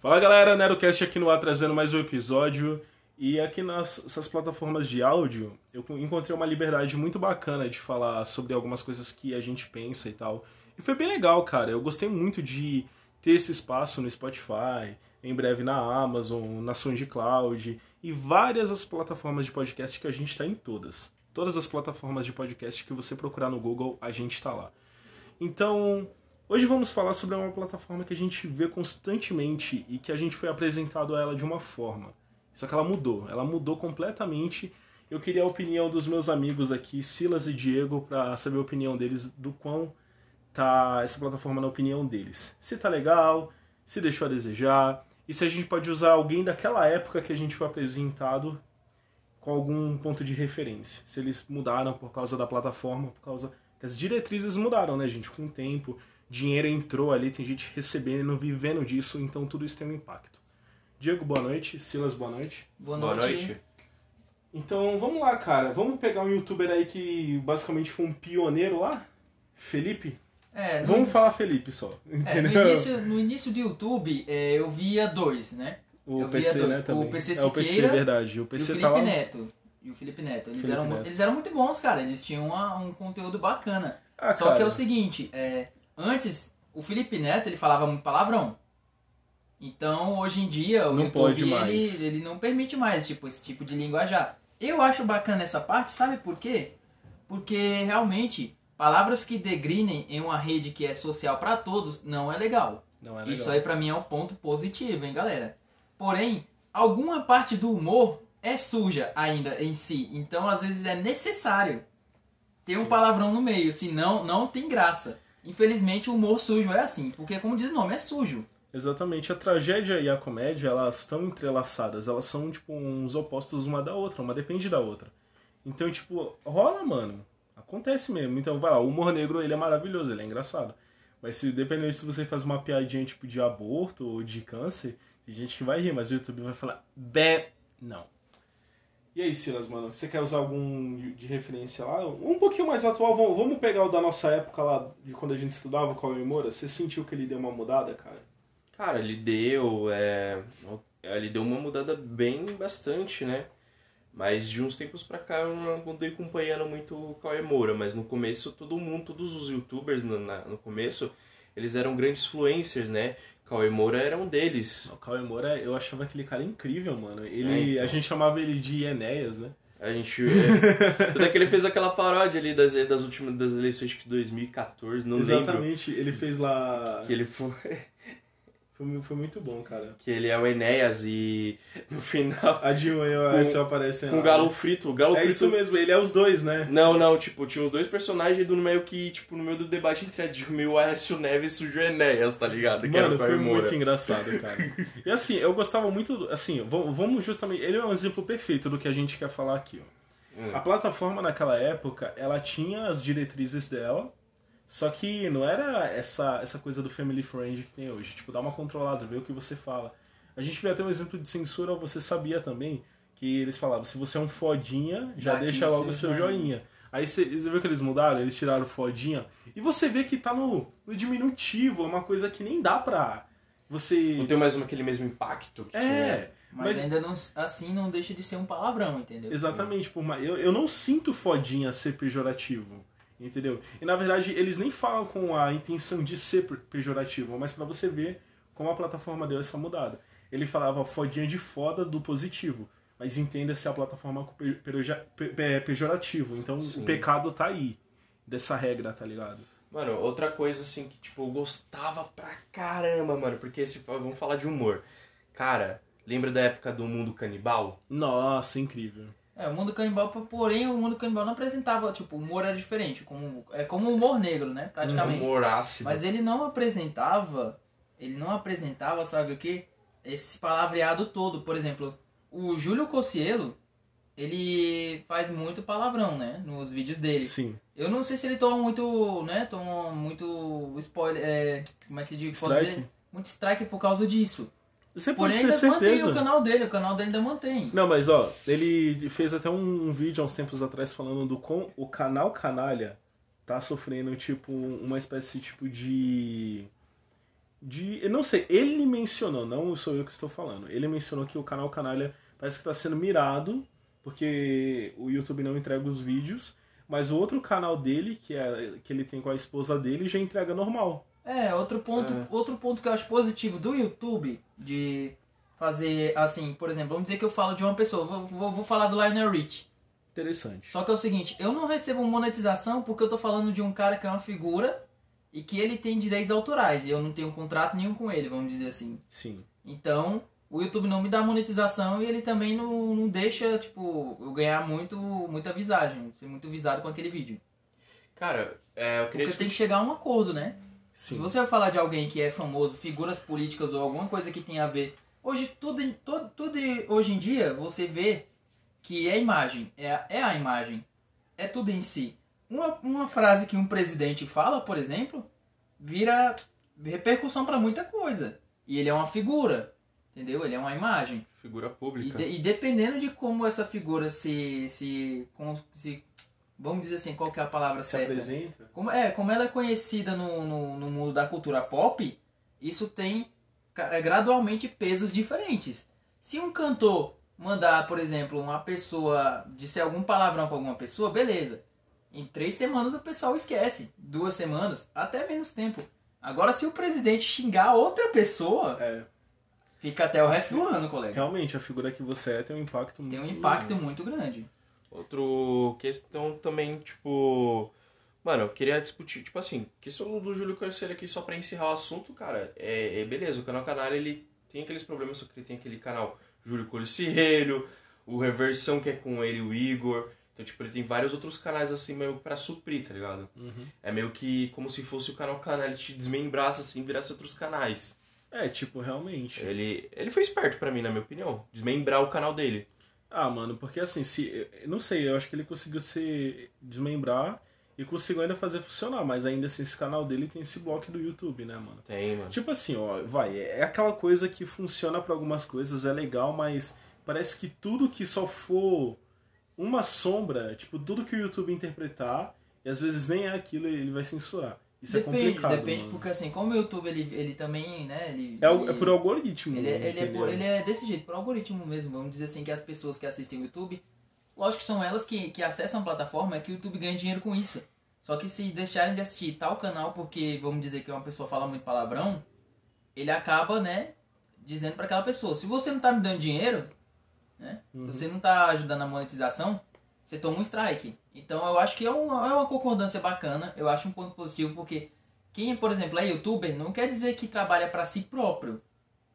Fala galera, NeroCast aqui no ar trazendo mais um episódio. E aqui nessas plataformas de áudio, eu encontrei uma liberdade muito bacana de falar sobre algumas coisas que a gente pensa e tal. E foi bem legal, cara. Eu gostei muito de ter esse espaço no Spotify, em breve na Amazon, na SoundCloud e várias as plataformas de podcast que a gente está em todas. Todas as plataformas de podcast que você procurar no Google, a gente está lá. Então, hoje vamos falar sobre uma plataforma que a gente vê constantemente e que a gente foi apresentado a ela de uma forma. Só que ela mudou, ela mudou completamente. Eu queria a opinião dos meus amigos aqui, Silas e Diego, para saber a opinião deles do quão tá essa plataforma na opinião deles. Se tá legal, se deixou a desejar, e se a gente pode usar alguém daquela época que a gente foi apresentado com algum ponto de referência. Se eles mudaram por causa da plataforma, por causa que as diretrizes mudaram, né, gente? Com o tempo, dinheiro entrou ali, tem gente recebendo, vivendo disso, então tudo isso tem um impacto. Diego, boa noite. Silas, boa noite. Boa noite. Boa noite. Então, vamos lá, cara. Vamos pegar um youtuber aí que basicamente foi um pioneiro lá? Felipe? É, no... Vamos falar Felipe só. É, no, início, no início do YouTube, é, eu via dois, né? O eu PC, dois. né, também. O PC Siqueira é o PC, verdade. O PC e o tá Felipe lá... Neto. E o Felipe Neto. Eles, Felipe eram, Neto. eles eram muito bons, cara. Eles tinham uma, um conteúdo bacana. Ah, Só cara. que é o seguinte, é, antes, o Felipe Neto, ele falava muito palavrão. Então, hoje em dia, o Não YouTube. Ele, ele não permite mais tipo, esse tipo de linguajar. Eu acho bacana essa parte, sabe por quê? Porque, realmente, palavras que degrinem em uma rede que é social para todos não é legal. Não é legal. Isso aí pra mim é um ponto positivo, hein, galera? Porém, alguma parte do humor é suja ainda em si. Então, às vezes, é necessário ter um Sim. palavrão no meio, senão não tem graça. Infelizmente, o humor sujo é assim, porque como diz o nome, é sujo. Exatamente. A tragédia e a comédia, elas estão entrelaçadas. Elas são, tipo, uns opostos uma da outra. Uma depende da outra. Então, tipo, rola, mano. Acontece mesmo. Então, vai lá. O humor negro, ele é maravilhoso. Ele é engraçado. Mas se dependendo se você faz uma piadinha, tipo, de aborto ou de câncer, tem gente que vai rir. Mas o YouTube vai falar, bé, não. E aí, Silas, mano? Você quer usar algum de, referência lá? Um pouquinho mais atual. Vamos, pegar o da nossa época lá, de quando a gente estudava, o Cauê Moura. Você sentiu que ele deu uma mudada, cara? Cara, ele deu. É, ele deu uma mudada bem bastante, né? Mas de uns tempos pra cá eu não andei acompanhando muito o Cauê Moura, mas no começo todo mundo, todos os youtubers no, na- no começo, eles eram grandes influencers, né? Cauê Moura era um deles. O Cauê Moura, eu achava aquele cara incrível, mano. Ele, É, então. A gente chamava ele de Enéas, né? A gente. É, até que ele fez aquela paródia ali das, das últimas das eleições que 2014, não lembro. Exatamente, ele fez lá. Que ele foi. Foi, foi muito bom, cara. Que ele é o Enéas e no final. A Dilma e o Aécio aparecem Com o Galo? Frito. O Galo É Frito isso mesmo, ele é os dois, né? Não, não, tipo, tinha os dois personagens do meio que, tipo, no meio do debate entre a Dilma e o Aécio Neves surgiu o Enéas, tá ligado? Que Mano, foi Moura. muito engraçado, cara. E assim, eu gostava muito. Assim, vamos vamos justamente. Ele é um exemplo perfeito do que a gente quer falar aqui, ó. Hum. A plataforma naquela época, ela tinha as diretrizes dela, só que não era essa, essa coisa do family friend que tem hoje. Tipo, dá uma controlada, ver o que você fala. A gente vê até um exemplo de censura, você sabia também que eles falavam, se você é um fodinha, já Dá aqui deixa logo o seu joinha. Aí você, você viu que eles mudaram, eles tiraram o fodinha, e você vê que tá no, no diminutivo, é uma coisa que nem dá pra você... Não tem mais aquele mesmo impacto que tinha. É, Mas, Mas- ainda não, assim não deixa de ser um palavrão, entendeu? Exatamente, por mais, eu, eu não sinto fodinha ser pejorativo, entendeu? E na verdade eles nem falam com a intenção de ser pe- pejorativo, mas pra você ver como a plataforma deu essa mudada. Ele falava fodinha de foda do positivo, mas entenda-se a plataforma pe- pe- pe- pejorativo, então Sim. o pecado tá aí, dessa regra, tá ligado? Mano, outra coisa assim que, tipo, eu gostava pra caramba, mano, porque esse, vamos falar de humor. Cara, lembra da época do mundo canibal? Nossa, incrível. É, o mundo canibal, porém, o mundo canibal não apresentava, tipo, o humor era diferente, como, é como o humor negro, né, praticamente. Humor ácido. Mas ele não apresentava, ele não apresentava, sabe o que? Esse palavreado todo. Por exemplo, o Júlio Cossielo, ele faz muito palavrão, né, nos vídeos dele. Sim. Eu não sei se ele toma muito, né, toma muito spoiler, é, como é que eu digo? Strike? Muito strike por causa disso. Você pode Porém, ter ainda mantém certeza. o canal dele, o canal dele ainda mantém. Não, mas ó, ele fez até um, vídeo há uns tempos atrás falando do com o canal Canalha tá sofrendo tipo uma espécie tipo de de. Eu não sei, ele mencionou, não sou eu que estou falando. Ele mencionou que o canal Canalha parece que está sendo mirado, porque o YouTube não entrega os vídeos, mas o outro canal dele, que, é, que ele tem com a esposa dele, já entrega normal. É, outro ponto, É. outro ponto que eu acho positivo do YouTube de fazer assim, por exemplo, vamos dizer que eu falo de uma pessoa, vou, vou, vou falar do Lionel Rich. Interessante. Só que é o seguinte, eu não recebo monetização porque eu tô falando de um cara que é uma figura e que ele tem direitos autorais e eu não tenho contrato nenhum com ele, vamos dizer assim. Sim. Então, o YouTube não me dá monetização e ele também não, não deixa, tipo, eu ganhar muito, muita visagem, ser muito visado com aquele vídeo. Cara, é, eu queria Porque tem que chegar a um acordo, né? Sim. Se você vai falar de alguém que é famoso, figuras políticas ou alguma coisa que tenha a ver. Hoje, tudo, em- tudo, tudo hoje em dia, você vê que é imagem. É, a- é a imagem. É tudo em si. Uma, uma frase que um presidente fala, por exemplo, vira repercussão para muita coisa. E ele é uma figura. Entendeu? Ele é uma imagem. figura E, pública. de- e dependendo de como essa figura se, se, se. Vamos dizer assim, qual que é a palavra Se certa? apresenta. Como, é, como ela é conhecida no, no, no mundo da cultura pop, isso tem é, gradualmente pesos diferentes. Se um cantor mandar, por exemplo, uma pessoa disser algum palavrão com alguma pessoa, beleza. Em três semanas o pessoal esquece. Duas semanas, até menos tempo. Agora, se o presidente xingar outra pessoa, É, fica até o resto do ano, colega. realmente, a figura que você é tem um impacto muito Tem um impacto muito grande. Outro questão também, tipo. Mano, eu queria discutir, tipo assim, questão do Júlio Carceiro aqui só pra encerrar o assunto, cara. É, é beleza, o canal Canalha ele tem aqueles problemas, só que ele tem aquele canal Júlio Colicirrelho, o Reversão que é com ele e o Igor. Então, tipo, ele tem vários outros canais assim meio pra suprir, tá ligado? Uhum. É meio que como se fosse o canal Canalha te desmembrasse assim, virasse outros canais. É, tipo, realmente. Ele, ele foi esperto pra mim, na minha opinião. Desmembrar o canal dele. Ah, mano, porque assim, se. Não sei, eu acho que ele conseguiu se desmembrar e conseguiu ainda fazer funcionar, mas ainda assim, esse canal dele tem esse bloco do YouTube, né, mano? Tem, mano. Tipo assim, ó, vai, é aquela coisa que funciona pra algumas coisas, é legal, mas parece que tudo que só for uma sombra, tipo, tudo que o YouTube interpretar, e às vezes nem é aquilo, ele vai censurar. Isso depende, é complicado. depende, mano. porque assim, como o YouTube ele, ele também, né, ele, É, ele- é por algoritmo. Ele, é- ele, é, por- ele é desse jeito, por algoritmo mesmo. Vamos dizer assim que as pessoas que assistem o YouTube, lógico que são elas que, que acessam a plataforma, é que o YouTube ganha dinheiro com isso. Só que se deixarem de assistir tal canal porque, vamos dizer que uma pessoa fala muito palavrão, ele acaba, né, dizendo pra aquela pessoa, se você não tá me dando dinheiro, né, Uhum. se você não tá ajudando a monetização, você toma um strike. Então eu acho que é uma, é uma concordância bacana, eu acho um ponto positivo, porque quem, por exemplo, é youtuber, não quer dizer que trabalha pra si próprio.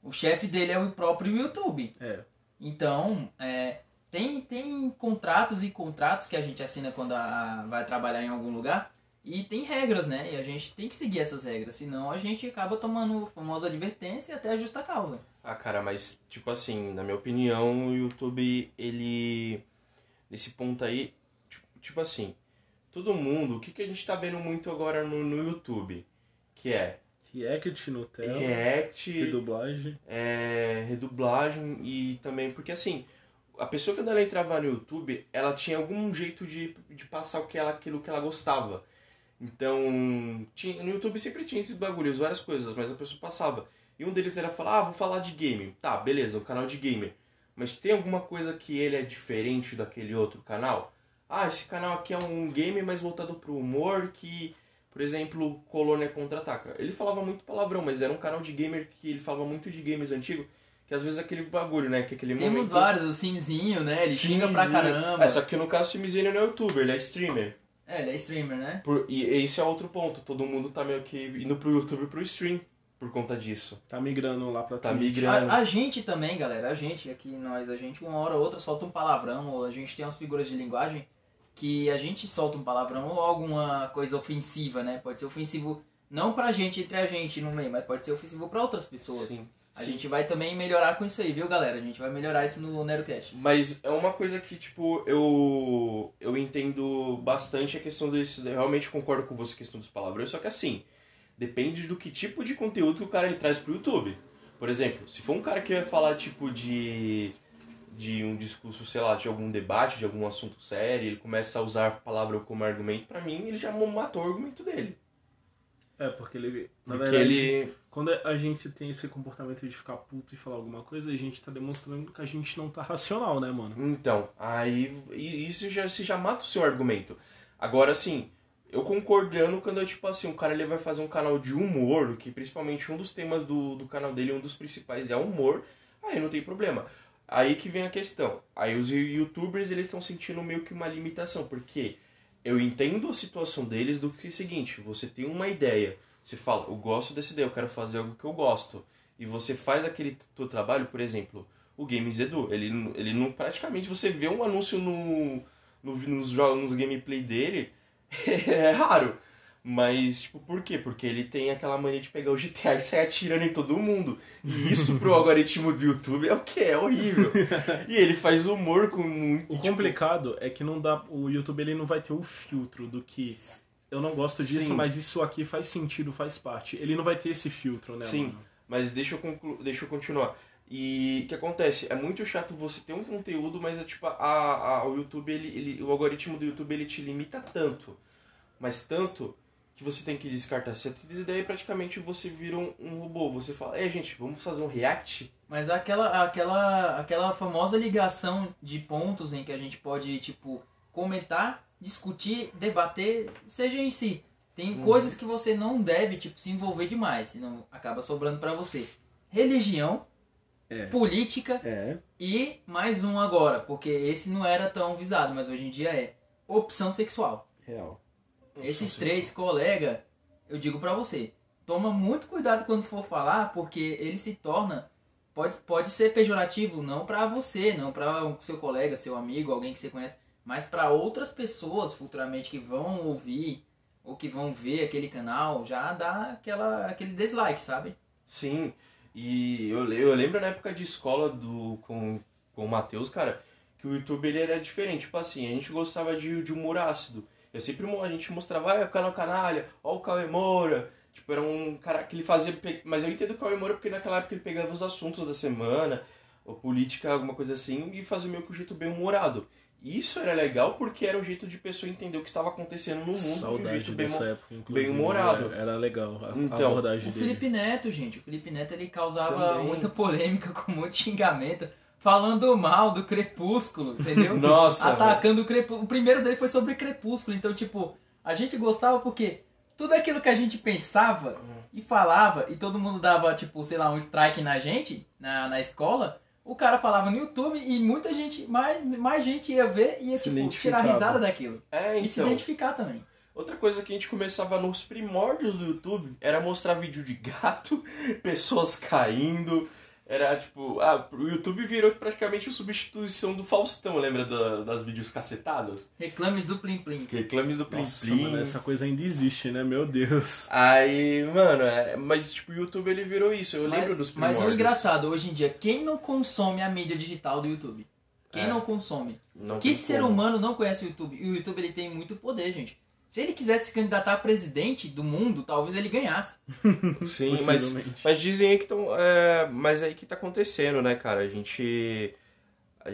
O chefe dele é o próprio YouTube. É. Então, é, tem, tem contratos e contratos que a gente assina quando a- a- vai trabalhar em algum lugar. E tem regras, né? E a gente tem que seguir essas regras. Senão a gente acaba tomando famosa advertência até a justa causa. Ah, cara, mas, tipo assim, na minha opinião, o YouTube, ele. Nesse ponto aí, tipo, tipo assim, todo mundo, o que, que a gente tá vendo muito agora no, no YouTube? Que é React, Nutella, React, redublagem. é, redublagem e também. Porque assim, a pessoa quando ela entrava no YouTube, ela tinha algum jeito de, de passar o que ela, aquilo que ela gostava. Então, tinha, no YouTube sempre tinha esses bagulhos, várias coisas, mas a pessoa passava. E um deles era falar, ah, vou falar de game. Tá, beleza, um canal de gamer. Mas tem alguma coisa que ele é diferente daquele outro canal? Ah, esse canal aqui é um game mais voltado pro humor que, por exemplo, Colônia Contra-Ataca. Ele falava muito palavrão, mas era um canal de gamer que ele falava muito de games antigos, que às vezes é aquele bagulho, né? Que aquele Temos momento... vários, o Simzinho, né? Ele xinga pra caramba. É, só que no caso o Simzinho não é youtuber, ele é streamer. É, ele é streamer, né? Por- e esse é outro ponto, todo mundo tá meio que indo pro YouTube pro stream por conta disso. Tá migrando lá pra Tá Twitch. migrando. A, a gente também, galera, a gente aqui, nós, a gente uma hora ou outra solta um palavrão, ou a gente tem umas figuras de linguagem que a gente solta um palavrão ou alguma coisa ofensiva, né? Pode ser ofensivo não pra gente, entre a gente no meio, mas pode ser ofensivo pra outras pessoas. Sim. A sim. gente vai também melhorar com isso aí, viu, galera? A gente vai melhorar isso no NeroCast. Mas é uma coisa que, tipo, eu eu entendo bastante a questão desse. Eu realmente concordo com você a questão dos palavrões, só que assim, depende do que tipo de conteúdo que o cara ele traz pro YouTube. Por exemplo, se for um cara que vai falar, tipo, de. de um discurso, sei lá, de algum debate, de algum assunto sério, ele começa a usar a palavra como argumento, pra mim, ele já matou o argumento dele. É, porque ele. Na Porque verdade, ele. quando a gente tem esse comportamento de ficar puto e falar alguma coisa, a gente tá demonstrando que a gente não tá racional, né, mano? Então, aí isso já, se já mata o seu argumento. Agora, assim, eu concordando quando é tipo assim, o cara ele vai fazer um canal de humor, que principalmente um dos temas do, do canal dele, um dos principais é humor, aí não tem problema. Aí que vem a questão. Aí os youtubers eles estão sentindo meio que uma limitação, porque eu entendo a situação deles do que é o seguinte, você tem uma ideia, você fala, eu gosto dessa ideia, eu quero fazer algo que eu gosto. E você faz aquele teu trabalho, por exemplo, o Games Edu, ele, ele não praticamente você vê um anúncio no, no nos, nos gameplay dele, é raro. Mas, tipo, por quê? Porque ele tem aquela mania de pegar o GTA e sair atirando em todo mundo. E isso pro algoritmo do YouTube é o que? É horrível. E ele faz humor com muito. O tipo... complicado é que não dá. O YouTube ele não vai ter o filtro do que. Eu não gosto disso, Sim. mas isso aqui faz sentido, faz parte. Ele não vai ter esse filtro, né? Sim, mano? mas deixa eu, conclu... deixa eu continuar. E o que acontece? É muito chato você ter um conteúdo, mas é tipo, a, a, o YouTube, ele, ele, o algoritmo do YouTube ele te limita tanto. Mas tanto que você tem que descartar certas ideias e praticamente você vira um, um robô. Você fala, é gente, vamos fazer um react? Mas aquela, aquela, aquela famosa ligação de pontos em que a gente pode, tipo, comentar, discutir, debater, seja em si. Tem uhum. coisas que você não deve, tipo, se envolver demais, senão acaba sobrando para você. Religião, é. política é. e mais um agora, porque esse não era tão visado, mas hoje em dia é opção sexual. Real. Esses três colega, eu digo para você, toma muito cuidado quando for falar, porque ele se torna pode, pode ser pejorativo não para você, não para o seu colega, seu amigo, alguém que você conhece, mas para outras pessoas futuramente que vão ouvir ou que vão ver aquele canal, já dá aquela aquele dislike, sabe? Sim. E eu, eu lembro na época de escola do com, com o Matheus, cara, que o YouTube ele era diferente. Tipo assim, a gente gostava de, de humor ácido. Eu sempre a gente mostrava, ah, o canal Canalha, ó o Cauê Moura. Tipo, era um cara que ele fazia. Mas eu entendo o Cauê Moura porque naquela época ele pegava os assuntos da semana, ou política, alguma coisa assim, e fazia meio que um jeito bem humorado. Isso era legal porque era um jeito de pessoa entender o que estava acontecendo no mundo Saudade de um jeito bem, época, bem humorado. Era, era legal a, então, a abordagem o dele. Felipe Neto, gente. O Felipe Neto ele causava Também. muita polêmica com muito xingamento. Falando mal do Crepúsculo, entendeu? Nossa, Atacando o Crepúsculo. O primeiro dele foi sobre Crepúsculo. Então, tipo, a gente gostava porque tudo aquilo que a gente pensava e falava, e todo mundo dava, tipo, sei lá, um strike na gente, na, na escola, o cara falava no YouTube e muita gente, mais, mais gente ia ver e ia, Se tipo, tirar risada daquilo. É, E se então. identificar também. Outra coisa que a gente começava nos primórdios do YouTube era mostrar vídeo de gato, pessoas caindo. Era tipo, ah, o YouTube virou praticamente a substituição do Faustão, lembra da- das vídeos cacetadas? Reclames do Plim Plim. Reclames do Plim Nossa, Plim. mano, essa coisa ainda existe, né? Meu Deus. Aí, mano, é- mas tipo, o YouTube ele virou isso. Eu Mas, lembro dos mas primórdios. o engraçado, hoje em dia, quem não consome a mídia digital do YouTube? Quem É. não consome? Não que ser como. humano não conhece o YouTube? E o YouTube ele tem muito poder, gente. Se ele quisesse se candidatar a presidente do mundo, talvez ele ganhasse. Sim, mas, mas dizem aí que estão. É, mas aí que tá acontecendo, né, cara? A gente.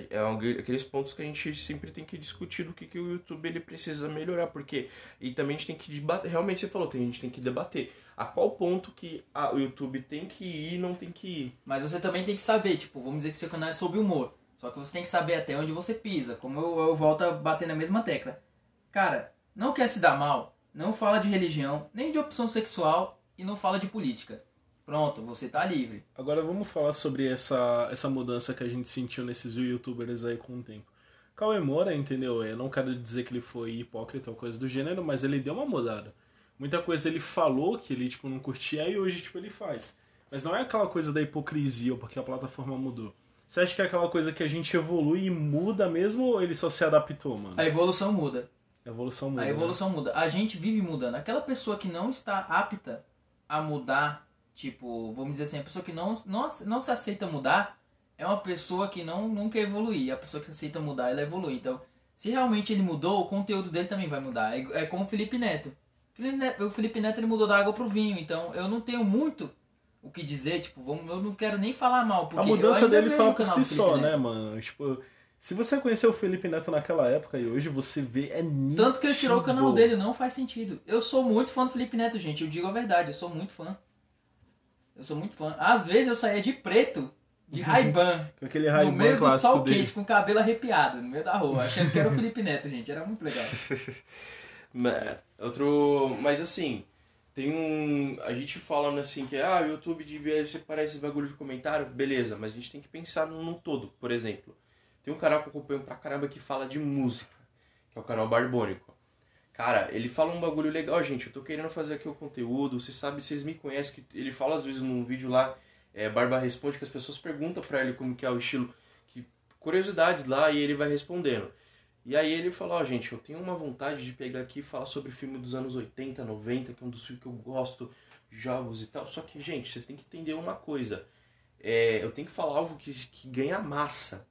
É um- aqueles pontos que a gente sempre tem que discutir do que, que o YouTube ele precisa melhorar, porque. E também a gente tem que debater. Realmente você falou, a gente tem que debater. A qual ponto que a- o YouTube tem que ir e não tem que ir. Mas você também tem que saber, tipo, vamos dizer que seu canal é sobre humor. Só que você tem que saber até onde você pisa. Como eu, eu volto a bater na mesma tecla. Cara, não quer se dar mal, não fala de religião, nem de opção sexual e não fala de política. Pronto, você tá livre. Agora vamos falar sobre essa, essa mudança que a gente sentiu nesses youtubers aí com o tempo. Cauê Moura, entendeu? Eu não quero dizer que ele foi hipócrita ou coisa do gênero, mas ele deu uma mudada. Muita coisa ele falou que ele tipo, não curtia e hoje tipo, ele faz. Mas não é aquela coisa da hipocrisia ou porque a plataforma mudou. Você acha que é aquela coisa que a gente evolui e muda mesmo ou ele só se adaptou, mano? A evolução muda. A evolução muda. A né? evolução muda. A gente vive mudando. Aquela pessoa que não está apta a mudar, tipo, vamos dizer assim, a pessoa que não, não, não se aceita mudar, é uma pessoa que não, quer evoluir. A pessoa que aceita mudar, ela evolui. Então, se realmente ele mudou, o conteúdo dele também vai mudar. É, é como o Felipe Neto. O Felipe Neto ele mudou da água pro vinho, então eu não tenho muito o que dizer, tipo, vamos, eu não quero nem falar mal, porque A mudança dele fala por si Felipe só, Neto. né, mano? Tipo, se você conheceu o Felipe Neto naquela época e hoje você vê, é nítido. Tanto que ele tirou o canal dele, não faz sentido. Eu sou muito fã do Felipe Neto, gente. Eu digo a verdade, eu sou muito fã. Eu sou muito fã. Às vezes eu saía de preto, de Ray-Ban, aquele no raio meio do sol dele. quente, com o cabelo arrepiado, no meio da rua, achando que era o Felipe Neto, gente. Era muito legal. Ma- Outro. Mas assim, tem um. A gente falando assim que ah, o YouTube devia separar esses bagulho de comentário, beleza, mas a gente tem que pensar no, no todo. Por exemplo, tem um canal que eu acompanho pra caramba que fala de música, que é o canal Barbônico. Cara, ele fala um bagulho legal, gente. Eu tô querendo fazer aqui o conteúdo. Vocês sabem, vocês me conhecem. que Ele fala às vezes num vídeo lá, é, Barba Responde, que as pessoas perguntam pra ele como que é o estilo, que curiosidades lá e ele vai respondendo. E aí ele falou, ó, gente, eu tenho uma vontade de pegar aqui e falar sobre filme dos anos 80, 90, que é um dos filmes que eu gosto, jogos e tal. Só que, gente, vocês têm que entender uma coisa. É, eu tenho que falar algo que, que ganha massa.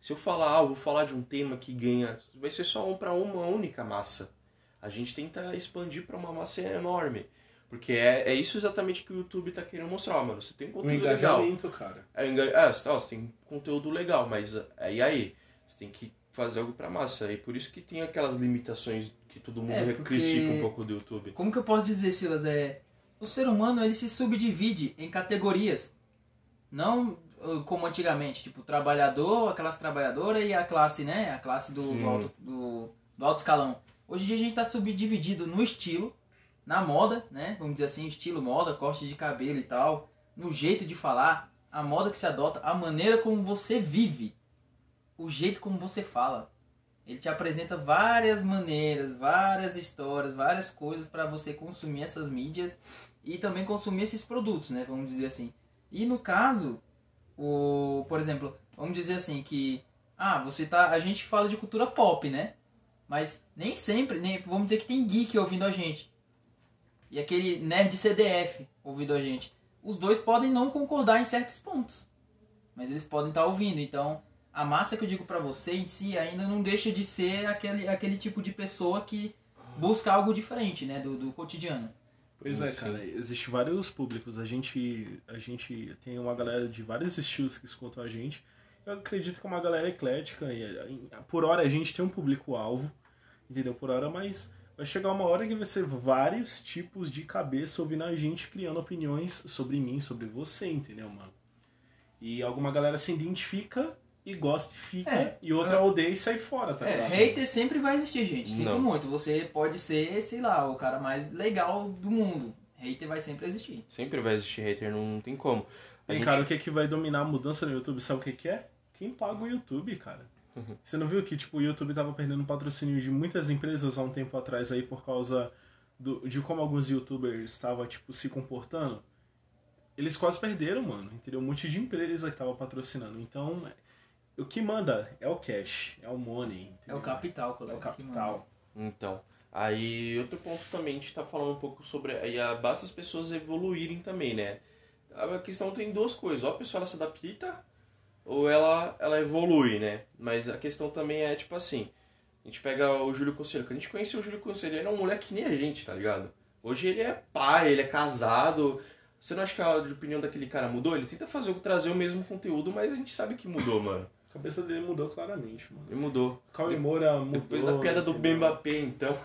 Se eu falar algo, vou falar de um tema que ganha. Vai ser só um para uma única massa. A gente tenta expandir para uma massa enorme. Porque é, é isso exatamente que o YouTube tá querendo mostrar, ó, mano. Você tem O conteúdo legal. engajamento, cara. É, enga- é, você, tá, você tem conteúdo legal, mas é, e aí? Você tem que fazer algo pra massa. E por isso que tem aquelas limitações que todo mundo É, porque- critica um pouco do YouTube. Como que eu posso dizer, Silas? É, o ser humano ele se subdivide em categorias. Não como antigamente, tipo, trabalhador, a classe trabalhadora e a classe, né? A classe do, do, alto, do, do alto escalão. Hoje em dia a gente está subdividido no estilo, na moda, né? Vamos dizer assim, estilo moda, corte de cabelo e tal, no jeito de falar, a moda que se adota, a maneira como você vive, o jeito como você fala. Ele te apresenta várias maneiras, várias histórias, várias coisas para você consumir essas mídias e também consumir esses produtos, né? Vamos dizer assim. E no caso, o, por exemplo, vamos dizer assim que ah, você tá, a gente fala de cultura pop, né? Mas nem sempre, nem, vamos dizer que tem geek ouvindo a gente. E aquele nerd CDF ouvindo a gente. Os dois podem não concordar em certos pontos. Mas eles podem estar ouvindo, então a massa que eu digo pra você em si ainda não deixa de ser aquele, aquele tipo de pessoa que busca algo diferente, né, do, do cotidiano. Pois é, cara, existe vários públicos. A gente, a gente tem uma galera de vários estilos que escutam a gente. Eu acredito que é uma galera eclética. E, por hora a gente tem um público-alvo, entendeu? Por hora, mas vai chegar uma hora que vai ser vários tipos de cabeça ouvindo a gente, criando opiniões sobre mim, sobre você, entendeu, mano? E alguma galera se identifica e gosta e fica, É, e outra é. odeia e sai fora, tá É, hater sempre vai existir, gente. Sinto Não. muito. Você pode ser, sei lá, o cara mais legal do mundo. Hater vai sempre existir. Sempre vai existir hater, não tem como. A E, gente- cara, o que, que vai dominar a mudança no YouTube, sabe o que, que é? Quem paga o YouTube, cara. Uhum. Você não viu que tipo, o YouTube tava perdendo patrocínio de muitas empresas há um tempo atrás aí por causa do, de como alguns youtubers estavam tipo, se comportando? Eles quase perderam, mano. Entendeu? Um monte de empresa que tava patrocinando. Então, o que manda é o cash, é o money. É entendeu? o capital, É colega. o que manda. capital. Então, aí outro ponto também, a gente tá falando um pouco sobre. Aí ah, basta as pessoas evoluírem também, né? A questão tem duas coisas, ou a pessoa ela se adapta, ou ela, ela evolui, né? Mas a questão também é tipo assim. A gente pega o Júlio Conselho, que a gente conheceu o Júlio Conselho, ele é um moleque que nem a gente, tá ligado? Hoje ele é pai, ele é casado. Você não acha que a opinião daquele cara mudou? Ele tenta fazer trazer o mesmo conteúdo, mas a gente sabe que mudou, mano. A cabeça dele mudou claramente, mano. Ele mudou. Cauê Moura mudou. Depois da piada do? Mbappé, então.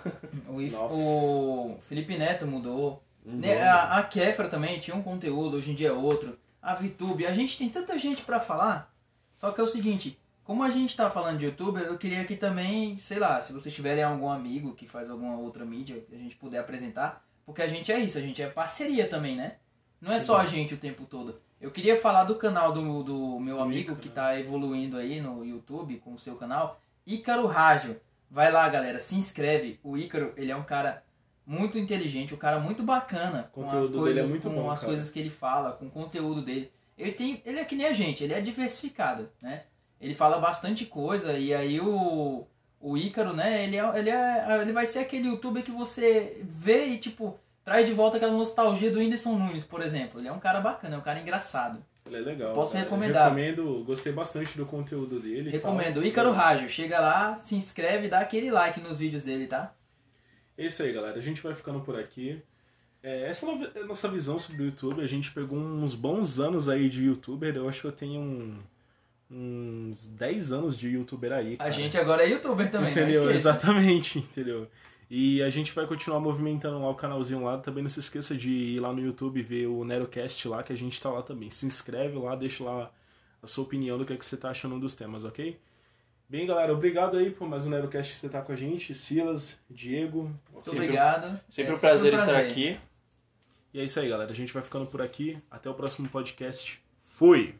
O, If- Nossa. o Felipe Neto mudou. Mudou. A, a Kefra também tinha um conteúdo, hoje em dia é outro. A VTube, a gente tem tanta gente pra falar. Só que é o seguinte, como a gente tá falando de youtuber, eu queria que também, sei lá, se vocês tiverem algum amigo que faz alguma outra mídia que a gente puder apresentar, porque a gente é isso, a gente é parceria também, né? Não é Sim. só a gente o tempo todo. Eu queria falar do canal do, do meu amigo que né? tá evoluindo aí no YouTube com o seu canal, Ícaro Rádio. Vai lá, galera, se inscreve. O Ícaro, ele é um cara muito inteligente, um cara muito bacana com as dele coisas, é com bom, as cara. coisas que ele fala, com o conteúdo dele. Ele tem, ele é que nem a gente, ele é diversificado, né? Ele fala bastante coisa e aí o o Ícaro, né, ele é, ele é ele vai ser aquele youtuber que você vê e tipo traz de volta aquela nostalgia do Whindersson Nunes, por exemplo. Ele é um cara bacana, é um cara engraçado. Ele é legal. Posso recomendar. Recomendo, gostei bastante do conteúdo dele. e Recomendo. tal. Ícaro Rádio, chega lá, se inscreve, dá aquele like nos vídeos dele, tá? É isso aí, galera. A gente vai ficando por aqui. É, essa é a nossa visão sobre o YouTube. A gente pegou uns bons anos aí de youtuber. Eu acho que eu tenho um- uns 10 anos de youtuber aí. A cara. gente agora é youtuber também, Entendeu? Exatamente, entendeu? E a gente vai continuar movimentando lá o canalzinho lá. Também não se esqueça de ir lá no YouTube ver o Nerocast lá, que a gente tá lá também. Se inscreve lá, deixa lá a sua opinião do que, é que você tá achando dos temas, ok? Bem, galera, obrigado aí por mais um Nerocast que você tá com a gente. Silas, Diego. Muito Sempre- obrigado. Sempre É um prazer estar prazer. aqui. E é isso aí, galera. A gente vai ficando por aqui. Até o próximo podcast. Fui!